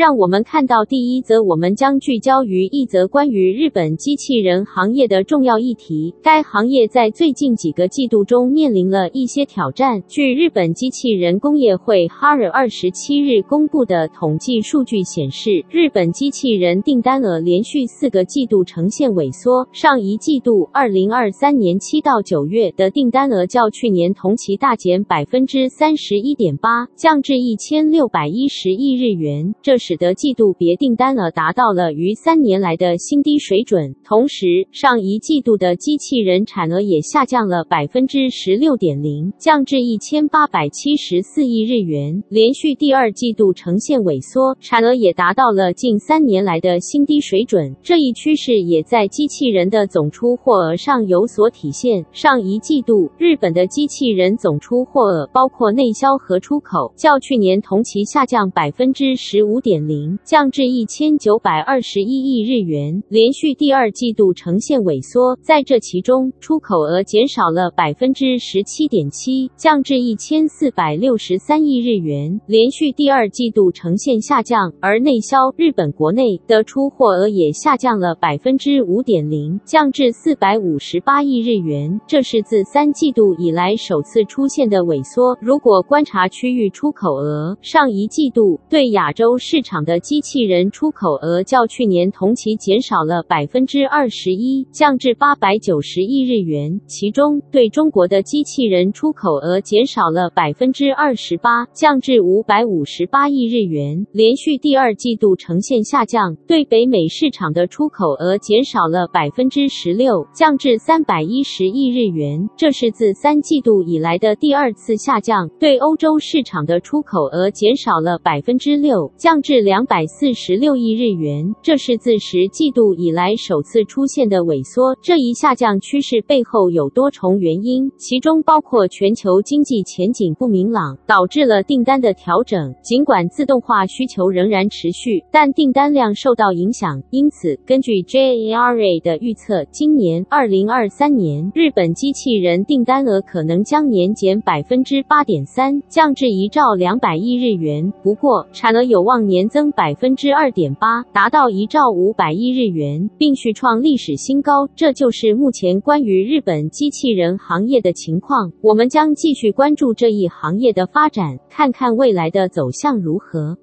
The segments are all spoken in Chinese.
让我们看到第一则，我们将聚焦于一则关于日本机器人行业的重要议题。该行业在最近几个季度中面临了一些挑战。据日本机器人工业会 HARA 二十七日公布的统计数据显示，日本机器人订单额连续四个季度呈现萎缩。上一季度二零二三年七到九月的订单额较去年同期大减百分之三十一点八，降至一千六百一十亿日元。这是使得季度别订单额达到了逾三年来的新低水准，同时上一季度的机器人产额也下降了百分之十六点零，降至一千八百七十四亿日元，连续第二季度呈现萎缩，产额也达到了近三年来的新低水准。这一趋势也在机器人的总出货额上有所体现。上一季度，日本的机器人总出货额包括内销和出口，较去年同期下降百分之十五点零，降至一千九百二十一亿日元，连续第二季度呈现萎缩。在这其中，出口额减少了百分之十七点七，降至一千四百六十三亿日元，连续第二季度呈现下降。而内销，日本国内的出货额也下降了百分之五点零，降至四百五十八亿日元，这是自三季度以来首次出现的萎缩。如果观察区域出口额，上一季度对亚洲市市场的机器人出口额较去年同期减少了百分之二十一，降至八百九十亿日元。其中，对中国的机器人出口额减少了百分之二十八，降至五百五十八亿日元，连续第二季度呈现下降。对北美市场的出口额减少了百分之十六，降至三百一十亿日元，这是自三季度以来的第二次下降。对欧洲市场的出口额减少了百分之六，降至至两百四十六亿日元，这是自十季度以来首次出现的萎缩。这一下降趋势背后有多重原因，其中包括全球经济前景不明朗，导致了订单的调整。尽管自动化需求仍然持续，但订单量受到影响。因此，根据 J A R A 的预测，今年二零二三年日本机器人订单额可能将年减百分之八点三，降至一兆两百亿日元。不过，产额有望年年增百分之二点八，达到一兆五百亿日元，并续创历史新高。这就是目前关于日本机器人行业的情况。我们将继续关注这一行业的发展，看看未来的走向如何。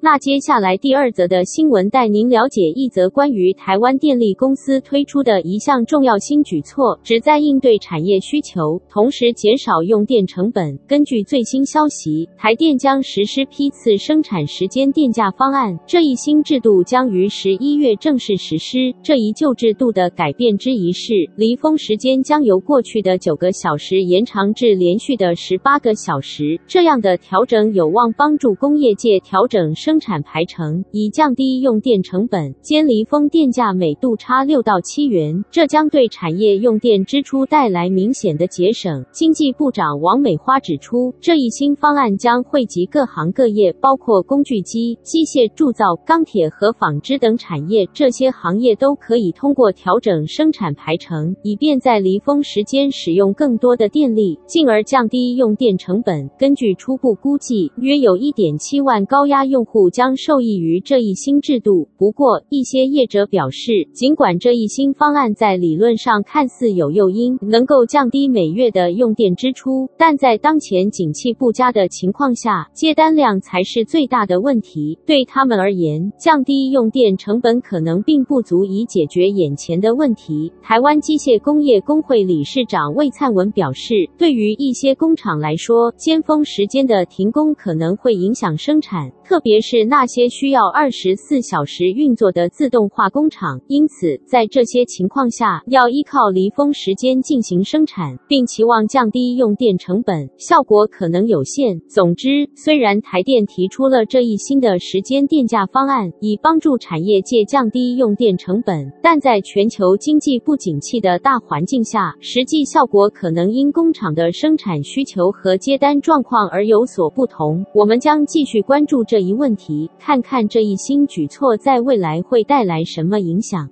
那接下来第二则的新闻带您了解一则关于台湾电力公司推出的一项重要新举措，旨在应对产业需求，同时减少用电成本。根据最新消息，台电将实施批次生产时间电价方案，这一新制度将于十一月正式实施。这一旧制度的改变之一是，离峰时间将由过去的九个小时延长至连续的十八个小时。这样的调整有望帮助工业界调整生产排程，以降低用电成本。兼离峰电价每度差六到七元，这将对产业用电支出带来明显的节省。经济部长王美花指出，这一新方案将惠及各行各业，包括工具机、机械铸造、钢铁和纺织等产业。这些行业都可以通过调整生产排程，以便在离峰时间使用更多的电力，进而降低用电成本。根据初步估计，约有一点七万高压用户。将受益于这一新制度。不过，一些业者表示，尽管这一新方案在理论上看似有诱因，能够降低每月的用电支出，但在当前景气不佳的情况下，接单量才是最大的问题。对他们而言，降低用电成本可能并不足以解决眼前的问题。台湾机械工业工会理事长魏灿文表示，对于一些工厂来说，尖峰时间的停工可能会影响生产，特别是。是那些需要二十四小时运作的自动化工厂。因此，在这些情况下，要依靠离峰时间进行生产，并期望降低用电成本，效果可能有限。总之，虽然台电提出了这一新的时间电价方案，以帮助产业界降低用电成本，但在全球经济不景气的大环境下，实际效果可能因工厂的生产需求和接单状况而有所不同。我们将继续关注这一问题，题看看这一新举措在未来会带来什么影响。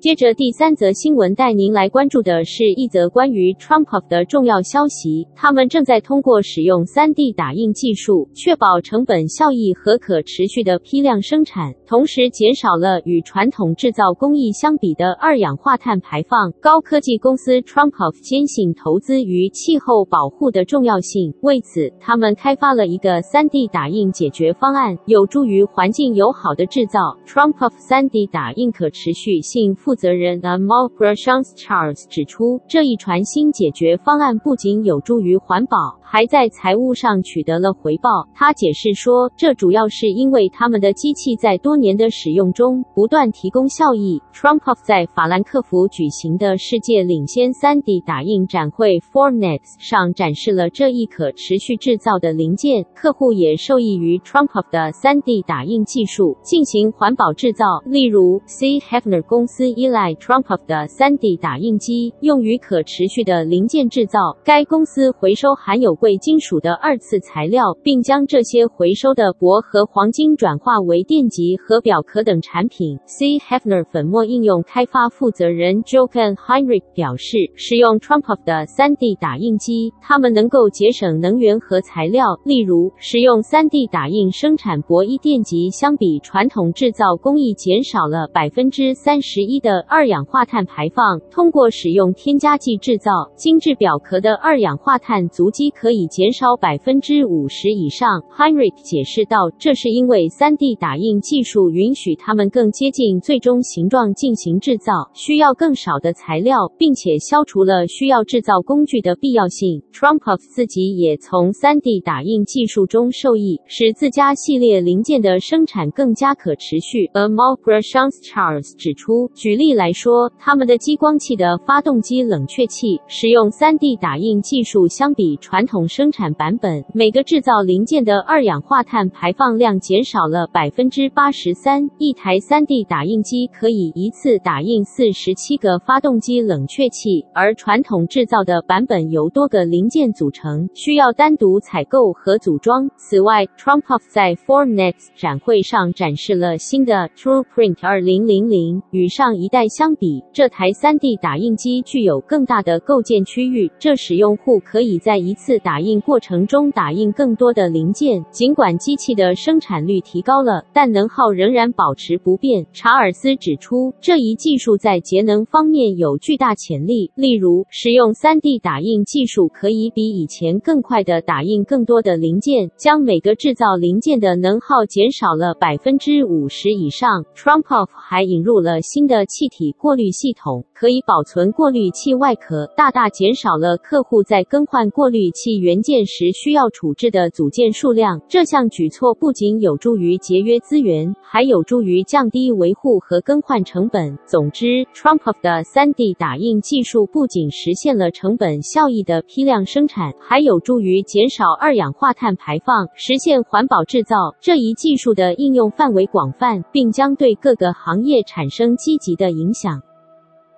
接着第三则新闻带您来关注的是一则关于 TrumpOf 的重要消息。他们正在通过使用 3D 打印技术，确保成本效益和可持续的批量生产，同时减少了与传统制造工艺相比的二氧化碳排放。高科技公司 TrumpOf 坚信投资于气候保护的重要性，为此，他们开发了一个 3D 打印解决方案，有助于环境友好的制造。TrumpOf 3D 打印可持续性。负责人 Amol Prashanth Charles 指出，这一全新解决方案不仅有助于环保，还在财务上取得了回报。他解释说，这主要是因为他们的机器在多年的使用中不断提供效益。TrumpOf 在法兰克福举行的世界领先 3D 打印展会 Formnext 上展示了这一可持续制造的零件，客户也受益于 TrumpOf 的 3D 打印技术进行环保制造。例如，C. Hefner 公司。依赖 TrumpOf 的 3D 打印机，用于可持续的零件制造。该公司回收含有贵金属的二次材料，并将这些回收的铂和黄金转化为电极和表壳等产品。C. Hefner 粉末应用开发负责人 Jochen Heinrich 表示，使用 TrumpOf 的 3D 打印机，他们能够节省能源和材料。例如，使用 3D 打印生产铂一电极，相比传统制造工艺减少了百分之三十一的。的二氧化碳排放，通过使用添加剂制造精致表壳的二氧化碳足迹可以减少百分之五十以上。Henrik 解释道：“这是因为 3D 打印技术允许他们更接近最终形状进行制造，需要更少的材料，并且消除了需要制造工具的必要性。”TrumpOf 自己也从 3D 打印技术中受益，使自家系列零件的生产更加可持续。Amol Prashanth Charles 指出，举例来说，他们的激光器的发动机冷却器使用 3D 打印技术，相比传统生产版本，每个制造零件的二氧化碳排放量减少了百分之八十三。一台 3D 打印机可以一次打印四十七个发动机冷却器，而传统制造的版本由多个零件组成，需要单独采购和组装。此外，TrumpOf 在 Formnext 展会上展示了新的 TruePrint 二零零零，与上一代相比，这台 3D 打印机具有更大的构建区域，这使用户可以在一次打印过程中打印更多的零件。尽管机器的生产率提高了，但能耗仍然保持不变。查尔斯指出，这一技术在节能方面有巨大潜力。例如，使用 3D 打印技术可以比以前更快地打印更多的零件，将每个制造零件的能耗减少了百分之五十以上。Trumpoff 还引入了新的气体过滤系统，可以保存过滤器外壳，大大减少了客户在更换过滤器元件时需要处置的组件数量。这项举措不仅有助于节约资源，还有助于降低维护和更换成本。总之，TrumpOf 的 3D 打印技术不仅实现了成本效益的批量生产，还有助于减少二氧化碳排放，实现环保制造。这一技术的应用范围广泛，并将对各个行业产生积极的影响。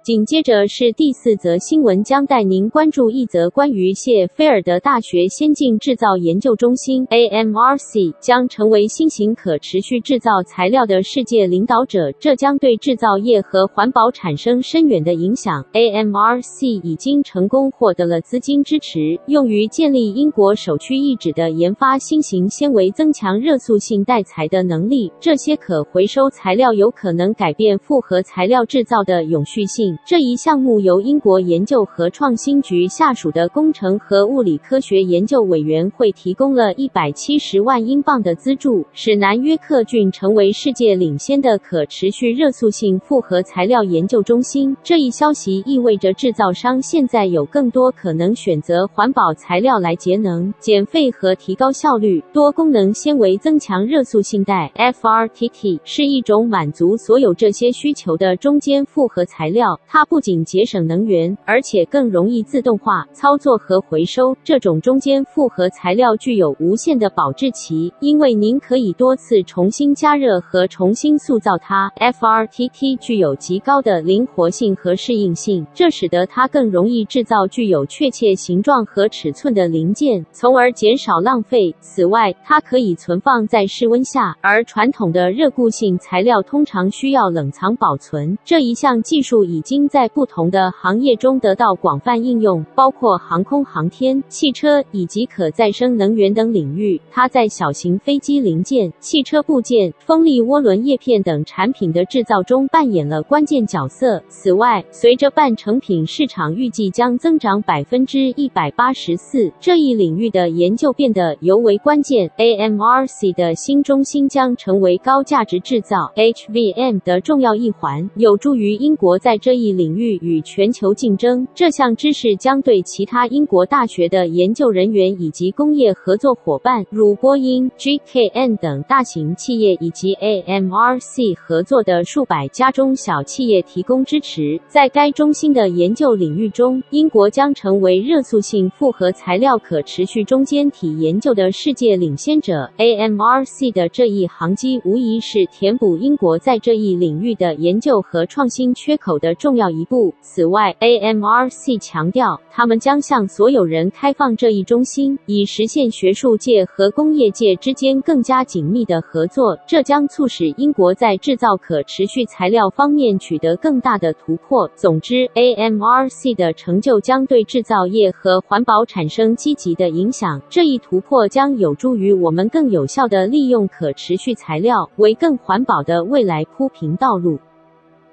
紧接着是第四则新闻，将带您关注一则关于谢菲尔德大学先进制造研究中心 （AMRC） 将成为新型可持续制造材料的世界领导者，这将对制造业和环保产生深远的影响。AMRC 已经成功获得了资金支持，用于建立英国首屈一指的研发新型纤维增强热塑性带材的能力。这些可回收材料有可能改变复合材料制造的永续性。这一项目由英国研究和创新局下属的工程和物理科学研究委员会提供了一百七十万英镑的资助，使南约克郡成为世界领先的可持续热塑性复合材料研究中心。这一消息意味着制造商现在有更多可能选择环保材料来节能、减废和提高效率。多功能纤维增强热塑性带 （FRTT） 是一种满足所有这些需求的中间复合材料。它不仅节省能源，而且更容易自动化操作和回收。这种中间复合材料具有无限的保质期，因为您可以多次重新加热和重新塑造它。FRTT 具有极高的灵活性和适应性，这使得它更容易制造具有确切形状和尺寸的零件，从而减少浪费。此外，它可以存放在室温下，而传统的热固性材料通常需要冷藏保存。这一项技术已经在不同的行业中得到广泛应用，包括航空航天、汽车以及可再生能源等领域。它在小型飞机零件、汽车部件、风力涡轮叶片等产品的制造中扮演了关键角色。此外，随着半成品市场预计将增长百分之一百八十四，这一领域的研究变得尤为关键。AMRC 的新中心将成为高价值制造 HVM 的重要一环，有助于英国在这一领域与全球竞争。这项知识将对其他英国大学的研究人员以及工业合作伙伴，如波音、GKN 等大型企业以及 AMRC 合作的数百家中小企业提供支持。在该中心的研究领域中，英国将成为热塑性复合材料可持续中间体研究的世界领先者。AMRC 的这一航机无疑是填补英国在这一领域的研究和创新缺口的重重要一步。此外，AMRC 强调，他们将向所有人开放这一中心，以实现学术界和工业界之间更加紧密的合作。这将促使英国在制造可持续材料方面取得更大的突破。总之，AMRC 的成就将对制造业和环保产生积极的影响。这一突破将有助于我们更有效地利用可持续材料，为更环保的未来铺平道路。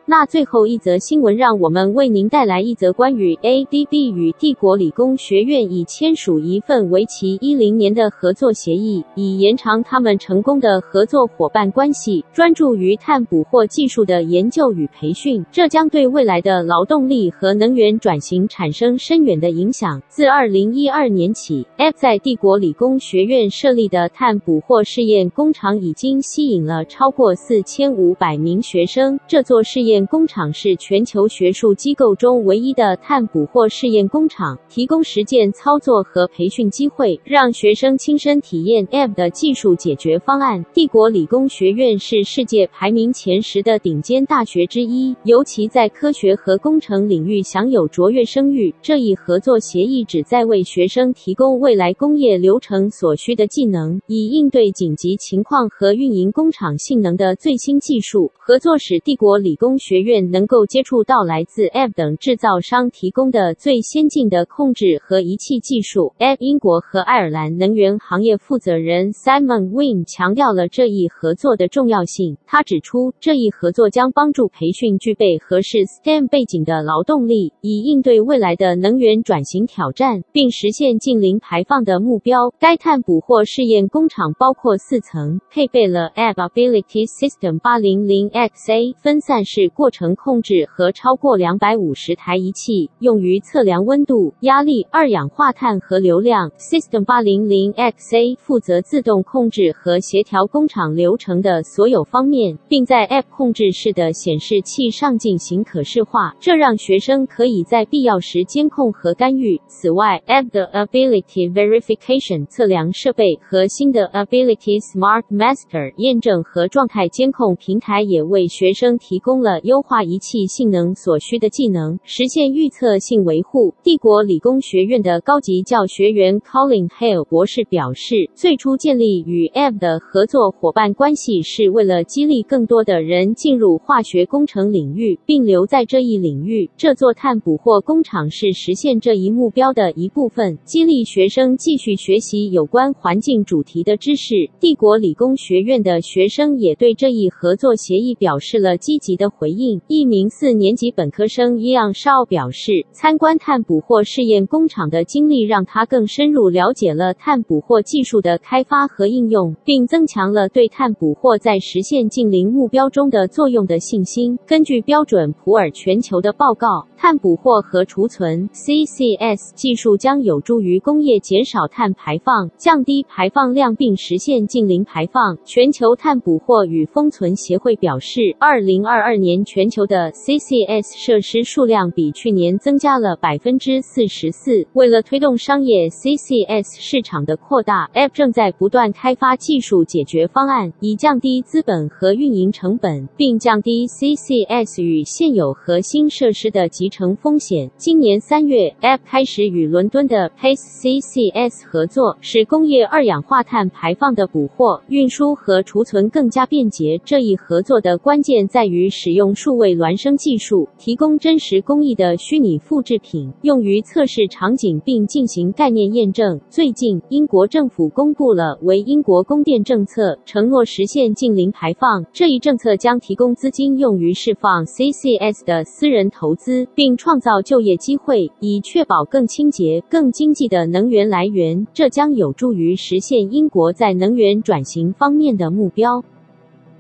那最后一则新闻，让我们为您带来一则关于 ADB 与帝国理工学院已签署一份为期一零年的合作协议，以延长他们成功的合作伙伴关系，专注于碳捕获技术的研究与培训。这将对未来的劳动力和能源转型产生深远的影响。自二零一二年起，Abe 在帝国理工学院设立的碳捕获试验工厂已经吸引了超过四千五百名学生。这座试验工厂是全球学术机构中唯一的碳捕获试验工厂，提供实践操作和培训机会，让学生亲身体验 ab 的技术解决方案。帝国理工学院是世界排名前十的顶尖大学之一，尤其在科学和工程领域享有卓越声誉。这一合作协议旨在为学生提供未来工业流程所需的技能，以应对紧急情况和运营工厂性能的最新技术。合作使帝国理工学学院能够接触到来自 Abe 等制造商提供的最先进的控制和仪器技术。Abe 英国和爱尔兰能源行业负责人 Simon Wynne 强调了这一合作的重要性。他指出，这一合作将帮助培训具备合适 STEM 背景的劳动力，以应对未来的能源转型挑战，并实现近零排放的目标。该碳捕获试验工厂包括四层，配备了 Abe Ability System 800XA 分散式。过程控制和超过两百五十台仪器，用于测量温度、压力、二氧化碳和流量。System 800XA 负责自动控制和协调工厂流程的所有方面，并在 App 控制室的显示器上进行可视化，这让学生可以在必要时监控和干预。此外，App 的 Ability Verification 测量设备和新的 Ability Smart Master 验证和状态监控平台也为学生提供了。优化仪器性能所需的技能，实现预测性维护。帝国理工学院的高级教学员 Colin Hale 博士表示，最初建立与 Ev 的合作伙伴关系是为了激励更多的人进入化学工程领域，并留在这一领域。这座碳捕获工厂是实现这一目标的一部分，激励学生继续学习有关环境主题的知识。帝国理工学院的学生也对这一合作协议表示了积极的回回应。一名四年级本科生 Yang Shao 表示，参观碳捕获试验工厂的经历让他更深入了解了碳捕获技术的开发和应用，并增强了对碳捕获在实现净零目标中的作用的信心。根据标准普尔全球的报告，碳捕获和储存 （CCS） 技术将有助于工业减少碳排放、降低排放量，并实现净零排放。全球碳捕获与封存协会表示，二零二二年全球的 CCS 设施数量比去年增加了百分之四十四。为了推动商业 CCS 市场的扩大，App 正在不断开发技术解决方案，以降低资本和运营成本，并降低 CCS 与现有核心设施的集成风险。今年三月，App 开始与伦敦的 Pace CCS 合作，使工业二氧化碳排放的捕获、运输和储存更加便捷。这一合作的关键在于使用数位孪生技术，提供真实工艺的虚拟复制品，用于测试场景并进行概念验证。最近，英国政府公布了为英国供电政策，承诺实现近零排放。这一政策将提供资金用于释放 CCS 的私人投资，并创造就业机会，以确保更清洁、更经济的能源来源。这将有助于实现英国在能源转型方面的目标。